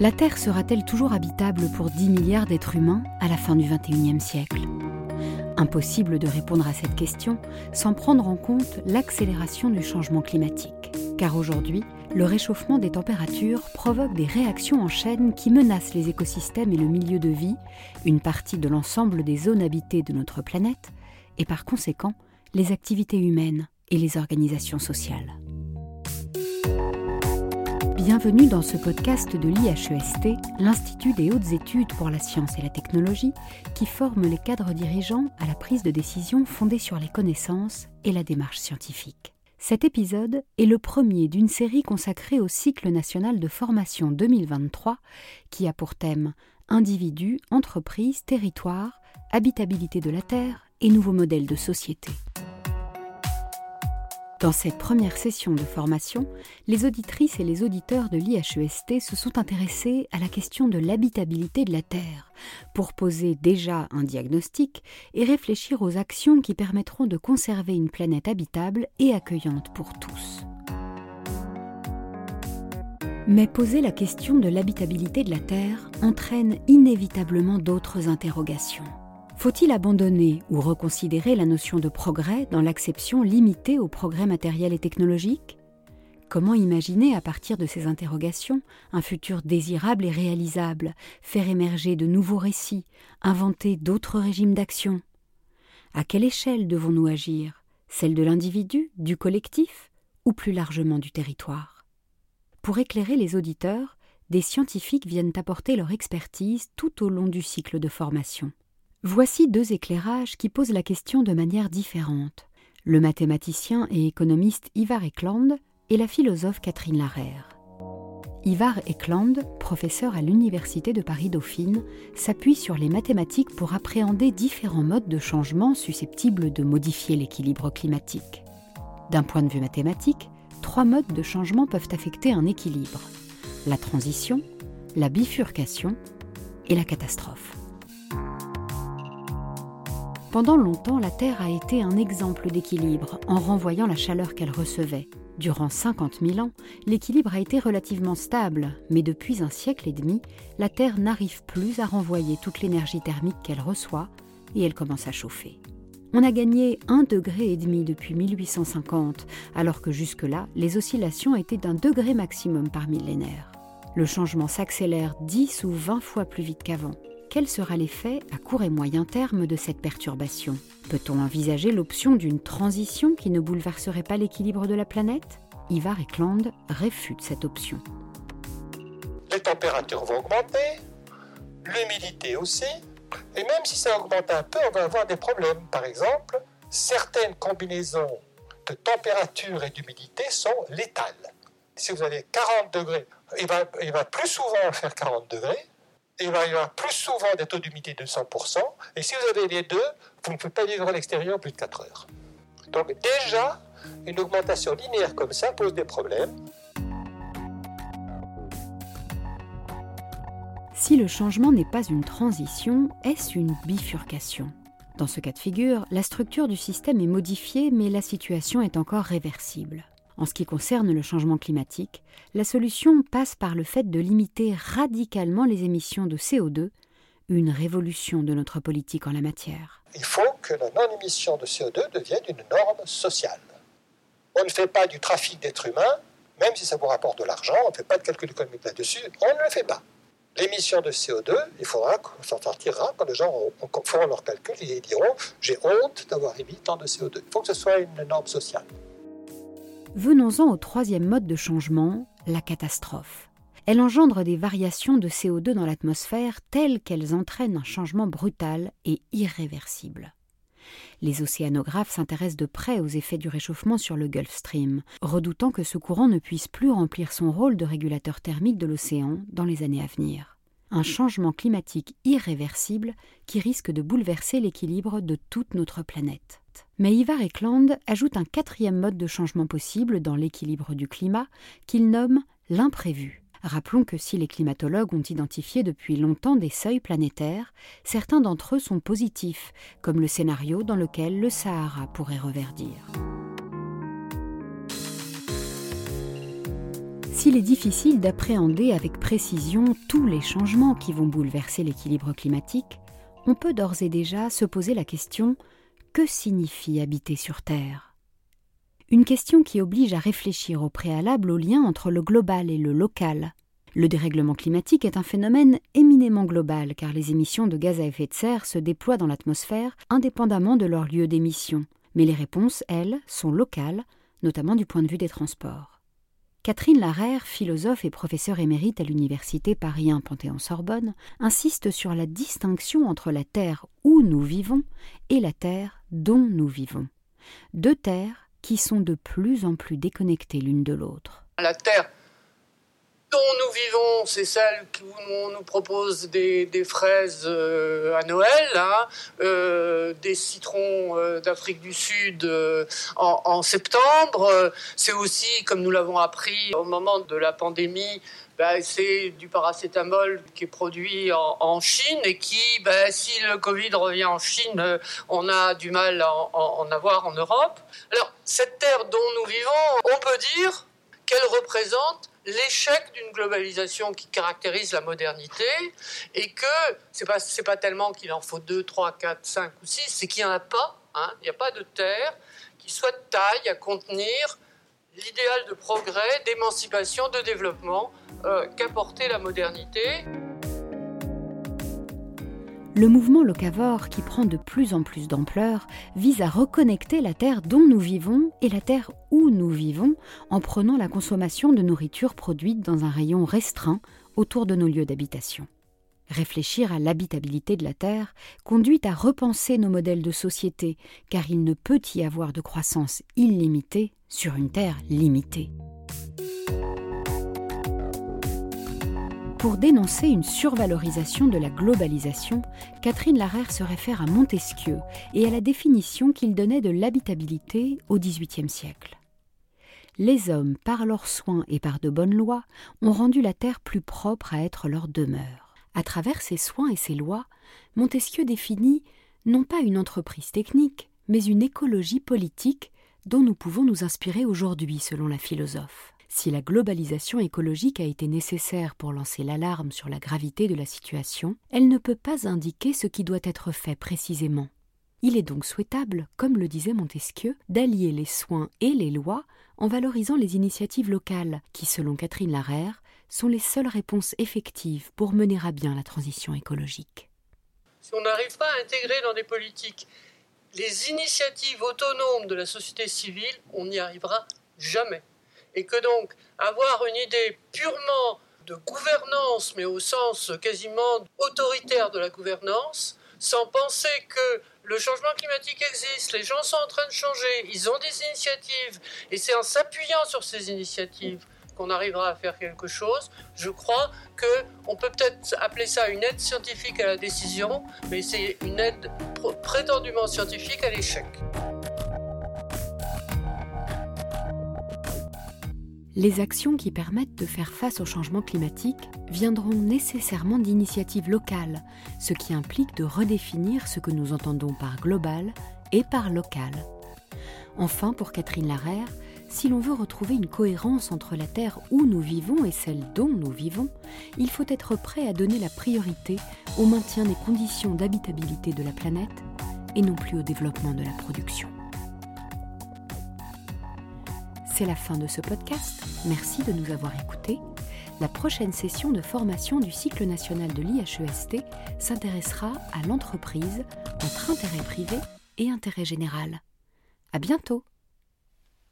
La Terre sera-t-elle toujours habitable pour 10 milliards d'êtres humains à la fin du XXIe siècle? Impossible de répondre à cette question sans prendre en compte l'accélération du changement climatique. Car aujourd'hui, le réchauffement des températures provoque des réactions en chaîne qui menacent les écosystèmes et le milieu de vie, une partie de l'ensemble des zones habitées de notre planète, et par conséquent les activités humaines et les organisations sociales. Bienvenue dans ce podcast de l'IHEST, l'Institut des hautes études pour la science et la technologie, qui forme les cadres dirigeants à la prise de décision fondée sur les connaissances et la démarche scientifique. Cet épisode est le premier d'une série consacrée au cycle national de formation 2023 qui a pour thème Individus, entreprises, territoires, habitabilité de la Terre et nouveaux modèles de société. Dans cette première session de formation, les auditrices et les auditeurs de l'IHEST se sont intéressés à la question de l'habitabilité de la Terre, pour poser déjà un diagnostic et réfléchir aux actions qui permettront de conserver une planète habitable et accueillante pour tous. Mais poser la question de l'habitabilité de la Terre entraîne inévitablement d'autres interrogations. Faut-il abandonner ou reconsidérer la notion de progrès dans l'acception limitée au progrès matériel et technologique? Comment imaginer à partir de ces interrogations un futur désirable et réalisable, faire émerger de nouveaux récits, inventer d'autres régimes d'action? À quelle échelle devons-nous agir? Celle de l'individu, du collectif ou plus largement du territoire? Pour éclairer les auditeurs, des scientifiques viennent apporter leur expertise tout au long du cycle de formation. Voici deux éclairages qui posent la question de manière différente. Le mathématicien et économiste Ivar Ekland et la philosophe Catherine Larère. Ivar Ekland, professeur à l'Université de Paris-Dauphine, s'appuie sur les mathématiques pour appréhender différents modes de changement susceptibles de modifier l'équilibre climatique. D'un point de vue mathématique, trois modes de changement peuvent affecter un équilibre la transition, la bifurcation et la catastrophe. Pendant longtemps, la Terre a été un exemple d'équilibre en renvoyant la chaleur qu'elle recevait. Durant 50 000 ans, l'équilibre a été relativement stable, mais depuis un siècle et demi, la Terre n'arrive plus à renvoyer toute l'énergie thermique qu'elle reçoit et elle commence à chauffer. On a gagné un degré et demi depuis 1850, alors que jusque-là, les oscillations étaient d'un degré maximum par millénaire. Le changement s'accélère 10 ou 20 fois plus vite qu'avant quel sera l'effet à court et moyen terme de cette perturbation Peut-on envisager l'option d'une transition qui ne bouleverserait pas l'équilibre de la planète Ivar Ekland réfute cette option. Les températures vont augmenter, l'humidité aussi, et même si ça augmente un peu, on va avoir des problèmes. Par exemple, certaines combinaisons de température et d'humidité sont létales. Si vous avez 40 degrés, il va, il va plus souvent faire 40 degrés, il va y avoir plus souvent des taux d'humidité de 100%. Et si vous avez les deux, vous ne pouvez pas vivre à l'extérieur plus de 4 heures. Donc déjà, une augmentation linéaire comme ça pose des problèmes. Si le changement n'est pas une transition, est-ce une bifurcation? Dans ce cas de figure, la structure du système est modifiée, mais la situation est encore réversible. En ce qui concerne le changement climatique, la solution passe par le fait de limiter radicalement les émissions de CO2, une révolution de notre politique en la matière. Il faut que la non-émission de CO2 devienne une norme sociale. On ne fait pas du trafic d'êtres humains, même si ça vous rapporte de l'argent, on ne fait pas de calcul économique là-dessus, on ne le fait pas. L'émission de CO2, il faudra qu'on s'en sortira quand les gens feront leur calcul et diront j'ai honte d'avoir émis tant de CO2. Il faut que ce soit une norme sociale. Venons-en au troisième mode de changement, la catastrophe. Elle engendre des variations de CO2 dans l'atmosphère telles qu'elles entraînent un changement brutal et irréversible. Les océanographes s'intéressent de près aux effets du réchauffement sur le Gulf Stream, redoutant que ce courant ne puisse plus remplir son rôle de régulateur thermique de l'océan dans les années à venir. Un changement climatique irréversible qui risque de bouleverser l'équilibre de toute notre planète. Mais Ivar Ekland ajoute un quatrième mode de changement possible dans l'équilibre du climat qu'il nomme l'imprévu. Rappelons que si les climatologues ont identifié depuis longtemps des seuils planétaires, certains d'entre eux sont positifs, comme le scénario dans lequel le Sahara pourrait reverdir. S'il est difficile d'appréhender avec précision tous les changements qui vont bouleverser l'équilibre climatique, on peut d'ores et déjà se poser la question que signifie habiter sur Terre? Une question qui oblige à réfléchir au préalable au lien entre le global et le local. Le dérèglement climatique est un phénomène éminemment global car les émissions de gaz à effet de serre se déploient dans l'atmosphère indépendamment de leur lieu d'émission. Mais les réponses, elles, sont locales, notamment du point de vue des transports. Catherine Larère, philosophe et professeure émérite à l'université Paris 1 Panthéon-Sorbonne, insiste sur la distinction entre la Terre où nous vivons et la Terre dont nous vivons. Deux terres qui sont de plus en plus déconnectées l'une de l'autre. La Terre dont nous vivons, c'est celle où on nous propose des, fraises euh, à Noël, hein, euh, des citrons euh, d'Afrique du Sud en, septembre. C'est aussi, comme nous l'avons appris au moment de la pandémie, ben, c'est du paracétamol qui est produit en, Chine et qui, ben, si le Covid revient en Chine, on a du mal à en, avoir en Europe. Alors, cette terre dont nous vivons, on peut dire qu'elle représente l'échec d'une globalisation qui caractérise la modernité et que c'est pas pas tellement qu'il en faut 2, 3, 4, 5 ou 6, c'est qu'il n'y en a pas, hein, il n'y a pas de terre qui soit de taille à contenir l'idéal de progrès, d'émancipation, de développement euh, qu'apportait la modernité. Le mouvement locavore, qui prend de plus en plus d'ampleur, vise à reconnecter la terre dont nous vivons et la terre où nous vivons en prenant la consommation de nourriture produite dans un rayon restreint autour de nos lieux d'habitation. Réfléchir à l'habitabilité de la Terre conduit à repenser nos modèles de société, car il ne peut y avoir de croissance illimitée sur une Terre limitée. Pour dénoncer une survalorisation de la globalisation, Catherine Larère se réfère à Montesquieu et à la définition qu'il donnait de l'habitabilité au XVIIIe siècle. Les hommes, par leurs soins et par de bonnes lois, ont rendu la terre plus propre à être leur demeure. À travers ces soins et ces lois, Montesquieu définit non pas une entreprise technique, mais une écologie politique dont nous pouvons nous inspirer aujourd'hui, selon la philosophe. Si la globalisation écologique a été nécessaire pour lancer l'alarme sur la gravité de la situation, elle ne peut pas indiquer ce qui doit être fait précisément. Il est donc souhaitable, comme le disait Montesquieu, d'allier les soins et les lois en valorisant les initiatives locales, qui, selon Catherine Larère, sont les seules réponses effectives pour mener à bien la transition écologique. Si on n'arrive pas à intégrer dans des politiques les initiatives autonomes de la société civile, on n'y arrivera jamais et que donc avoir une idée purement de gouvernance, mais au sens quasiment autoritaire de la gouvernance, sans penser que le changement climatique existe, les gens sont en train de changer, ils ont des initiatives, et c'est en s'appuyant sur ces initiatives qu'on arrivera à faire quelque chose. Je crois qu'on peut peut-être appeler ça une aide scientifique à la décision, mais c'est une aide prétendument scientifique à l'échec. Les actions qui permettent de faire face au changement climatique viendront nécessairement d'initiatives locales, ce qui implique de redéfinir ce que nous entendons par global et par local. Enfin, pour Catherine Larère, si l'on veut retrouver une cohérence entre la Terre où nous vivons et celle dont nous vivons, il faut être prêt à donner la priorité au maintien des conditions d'habitabilité de la planète et non plus au développement de la production. C'est la fin de ce podcast. Merci de nous avoir écoutés. La prochaine session de formation du cycle national de l'IHEST s'intéressera à l'entreprise entre intérêt privé et intérêt général. À bientôt!